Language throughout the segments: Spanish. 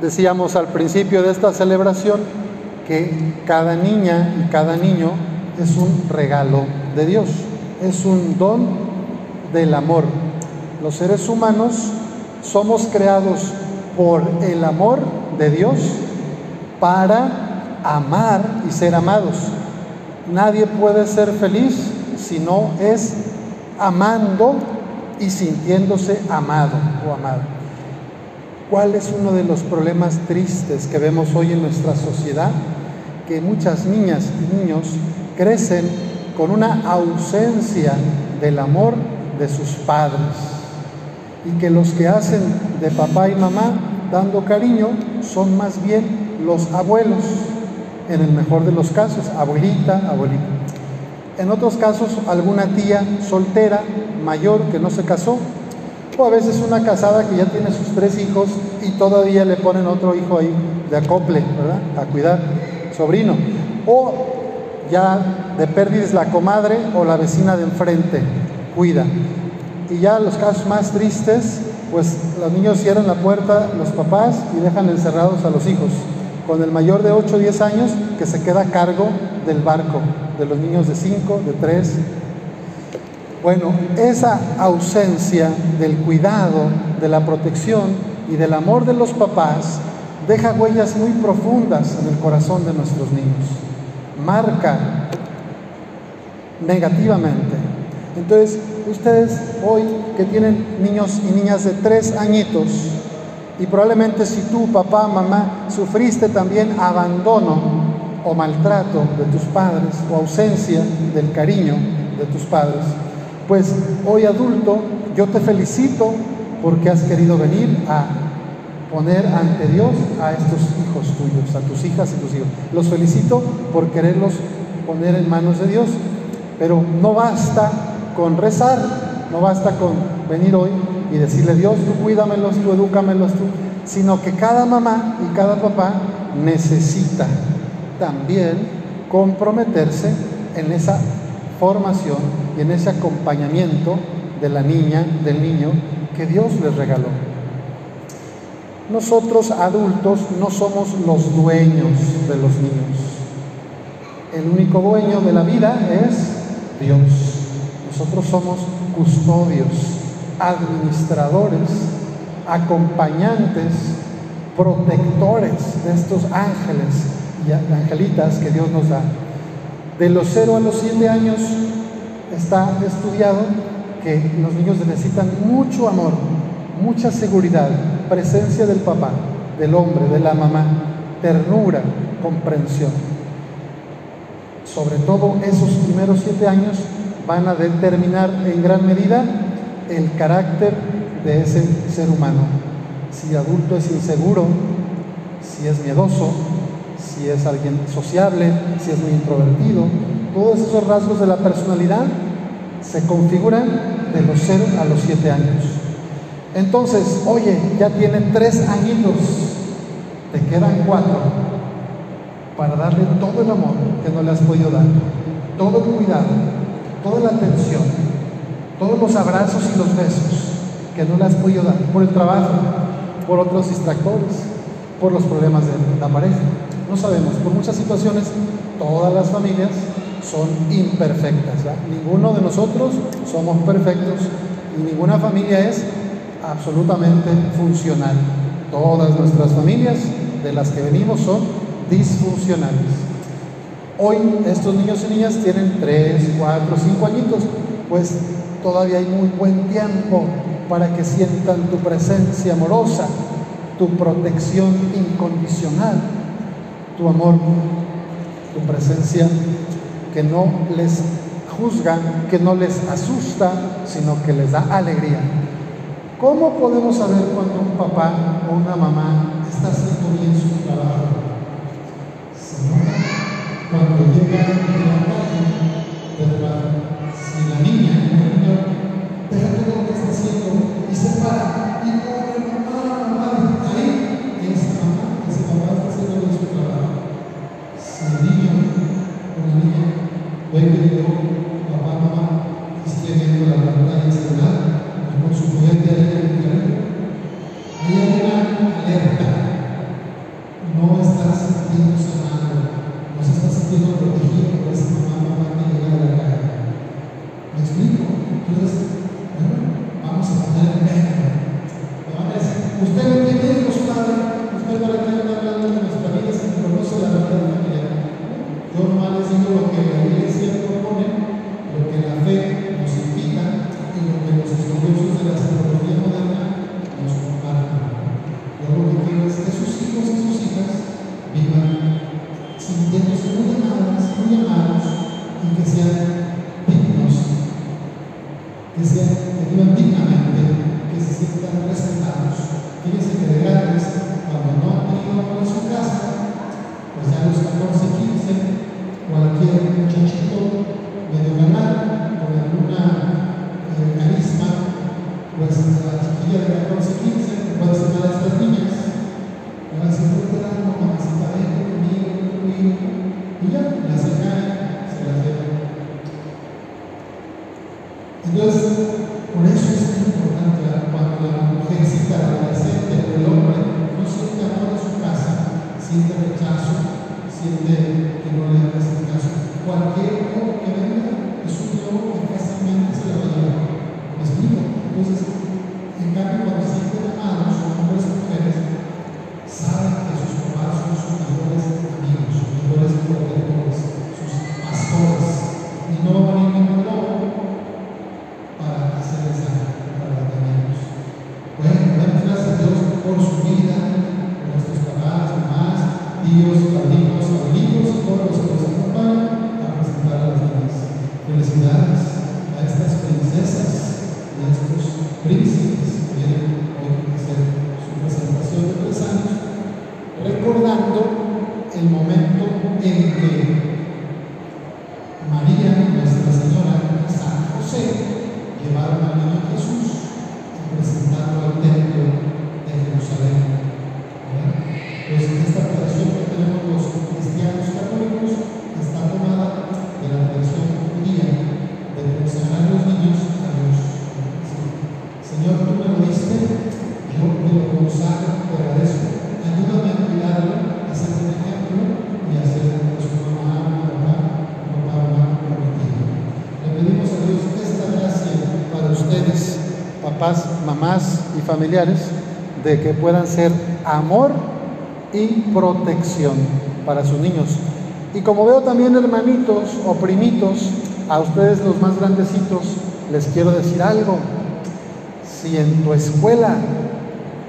Decíamos al principio de esta celebración que cada niña y cada niño es un regalo de Dios, es un don del amor. Los seres humanos somos creados por el amor de Dios para amar y ser amados. Nadie puede ser feliz si no es amando y sintiéndose amado o amado. ¿Cuál es uno de los problemas tristes que vemos hoy en nuestra sociedad? Que muchas niñas y niños crecen con una ausencia del amor de sus padres y que los que hacen de papá y mamá dando cariño son más bien los abuelos, en el mejor de los casos, abuelita, abuelita. En otros casos, alguna tía soltera, mayor, que no se casó, o a veces una casada que ya tiene sus tres hijos y todavía le ponen otro hijo ahí de acople, ¿verdad? A cuidar, sobrino. O ya de pérdidas la comadre o la vecina de enfrente, cuida. Y ya los casos más tristes, pues los niños cierran la puerta, los papás, y dejan encerrados a los hijos, con el mayor de 8 o 10 años que se queda a cargo del barco, de los niños de 5, de 3. Bueno, esa ausencia del cuidado, de la protección y del amor de los papás deja huellas muy profundas en el corazón de nuestros niños. Marca negativamente. Entonces, ustedes hoy que tienen niños y niñas de tres añitos, y probablemente si tú, papá, mamá, sufriste también abandono o maltrato de tus padres o ausencia del cariño de tus padres, pues hoy adulto yo te felicito porque has querido venir a poner ante Dios a estos hijos tuyos, a tus hijas y tus hijos. Los felicito por quererlos poner en manos de Dios, pero no basta con rezar, no basta con venir hoy y decirle, Dios, tú cuídamelos, tú edúcamelos, tú, sino que cada mamá y cada papá necesita también comprometerse en esa formación y en ese acompañamiento de la niña, del niño que Dios les regaló. Nosotros adultos no somos los dueños de los niños. El único dueño de la vida es Dios. Nosotros somos custodios administradores, acompañantes, protectores de estos ángeles y angelitas que Dios nos da. De los 0 a los 7 años está estudiado que los niños necesitan mucho amor, mucha seguridad, presencia del papá, del hombre, de la mamá, ternura, comprensión. Sobre todo esos primeros siete años van a determinar en gran medida el carácter de ese ser humano. Si adulto es inseguro, si es miedoso, si es alguien sociable, si es muy introvertido, todos esos rasgos de la personalidad se configuran de los 0 a los 7 años. Entonces, oye, ya tienen tres añitos, te quedan cuatro para darle todo el amor que no le has podido dar, todo el cuidado, toda la atención, todos los abrazos y los besos que no le has podido dar por el trabajo, por otros distractores, por los problemas de la pareja. No sabemos, por muchas situaciones todas las familias son imperfectas. Ninguno de nosotros somos perfectos y ninguna familia es absolutamente funcional. Todas nuestras familias de las que venimos son disfuncionales. Hoy estos niños y niñas tienen 3, 4, 5 añitos, pues todavía hay muy buen tiempo para que sientan tu presencia amorosa, tu protección incondicional, tu amor, tu presencia que no les juzga, que no les asusta, sino que les da alegría. ¿Cómo podemos saber cuando un papá o una mamá está haciendo bien su trabajo? cuando llega vivan que se sientan respetados. Fíjense que de grandes, cuando no tenían su casa, pues ya los 14, 15, cualquier muchachito tíos, padrinos, abuelitos y todos los que nos acompañan a presentar las niñas. Felicidades a estas princesas y a estos príncipes que vienen hoy a hacer su presentación de tres años, recordando el momento en que María, Nuestra Señora y San José llevaron al niño Jesús mamás y familiares, de que puedan ser amor y protección para sus niños. Y como veo también hermanitos o primitos, a ustedes los más grandecitos, les quiero decir algo. Si en tu escuela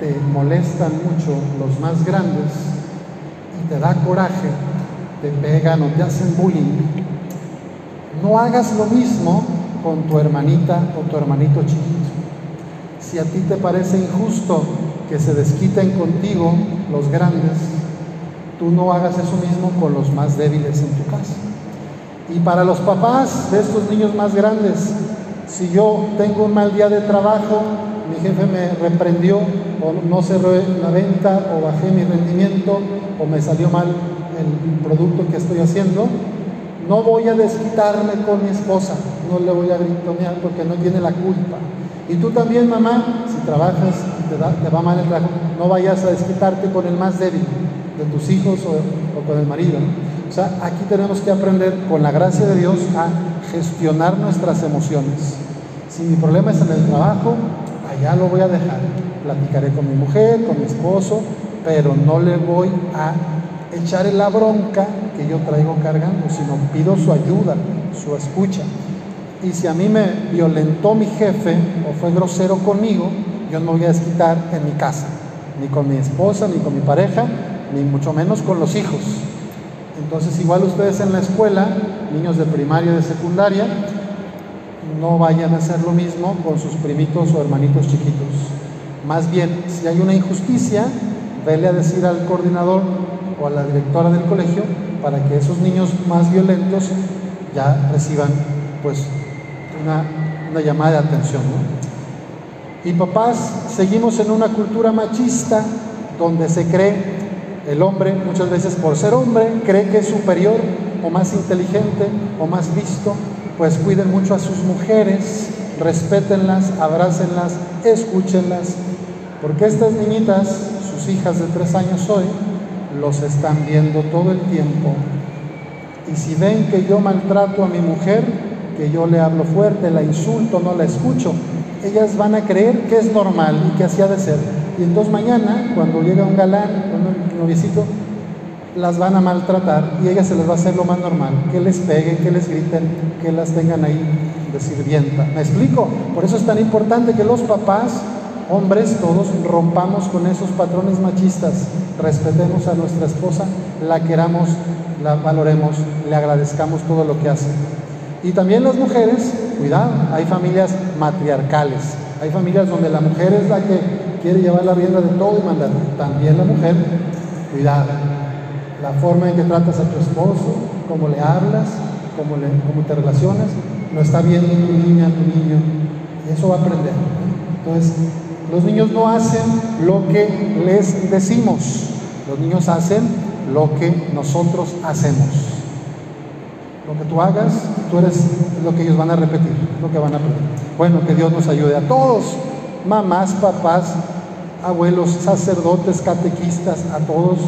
te molestan mucho los más grandes y te da coraje, te pegan o te hacen bullying, no hagas lo mismo con tu hermanita o tu hermanito chiquito. Si a ti te parece injusto que se desquiten contigo los grandes, tú no hagas eso mismo con los más débiles en tu casa. Y para los papás de estos niños más grandes, si yo tengo un mal día de trabajo, mi jefe me reprendió o no cerré la venta o bajé mi rendimiento o me salió mal el producto que estoy haciendo, no voy a desquitarme con mi esposa, no le voy a gritonear porque no tiene la culpa. Y tú también, mamá, si trabajas y te, va mal el trabajo, no vayas a desquitarte con el más débil de tus hijos o, con el marido. O sea, aquí tenemos que aprender con la gracia de Dios a gestionar nuestras emociones. Si mi problema es en el trabajo, allá lo voy a dejar. Platicaré con mi mujer, con mi esposo, pero no le voy a echar la bronca que yo traigo cargando, sino pido su ayuda, su escucha. Y si a mí me violentó mi jefe o fue grosero conmigo, yo no voy a desquitar en mi casa, ni con mi esposa, ni con mi pareja, ni mucho menos con los hijos. Entonces, igual ustedes en la escuela, niños de primaria y de secundaria, no vayan a hacer lo mismo con sus primitos o hermanitos chiquitos. Más bien, si hay una injusticia, vele a decir al coordinador o a la directora del colegio para que esos niños más violentos ya reciban pues una, llamada de atención. Y papás, seguimos en una cultura machista donde se cree el hombre, muchas veces por ser hombre, cree que es superior o más inteligente o más visto, pues cuiden mucho a sus mujeres, respétenlas, abrácenlas, escúchenlas, porque estas niñitas, sus hijas de tres años hoy, los están viendo todo el tiempo. Y si ven que yo maltrato a mi mujer, que yo le hablo fuerte, la insulto, no la escucho, ellas van a creer que es normal y que así ha de ser. Y entonces mañana, cuando llega un galán, un noviecito, las van a maltratar y a ellas se les va a hacer lo más normal, que les peguen, que les griten, que las tengan ahí de sirvienta. ¿Me explico? Por eso es tan importante que los papás, hombres todos, rompamos con esos patrones machistas, respetemos a nuestra esposa, la queramos, la valoremos, le agradezcamos todo lo que hace. Y también las mujeres, cuidado, hay familias matriarcales, hay familias donde la mujer es la que quiere llevar la rienda de todo y mandar. También la mujer, cuidado, la forma en que tratas a tu esposo, cómo le hablas, cómo, le, cómo te relacionas, no está bien tu niña, tu niño, y eso va a aprender. Entonces, Los niños no hacen lo que les decimos, los niños hacen lo que nosotros hacemos. Lo que tú hagas, tú eres lo que ellos van a repetir, lo que van a aprender. Bueno, que Dios nos ayude a todos, mamás, papás, abuelos, sacerdotes, catequistas, a todos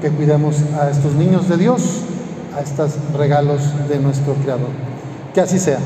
que cuidemos a estos niños de Dios, a estos regalos de nuestro Creador. Que así sea.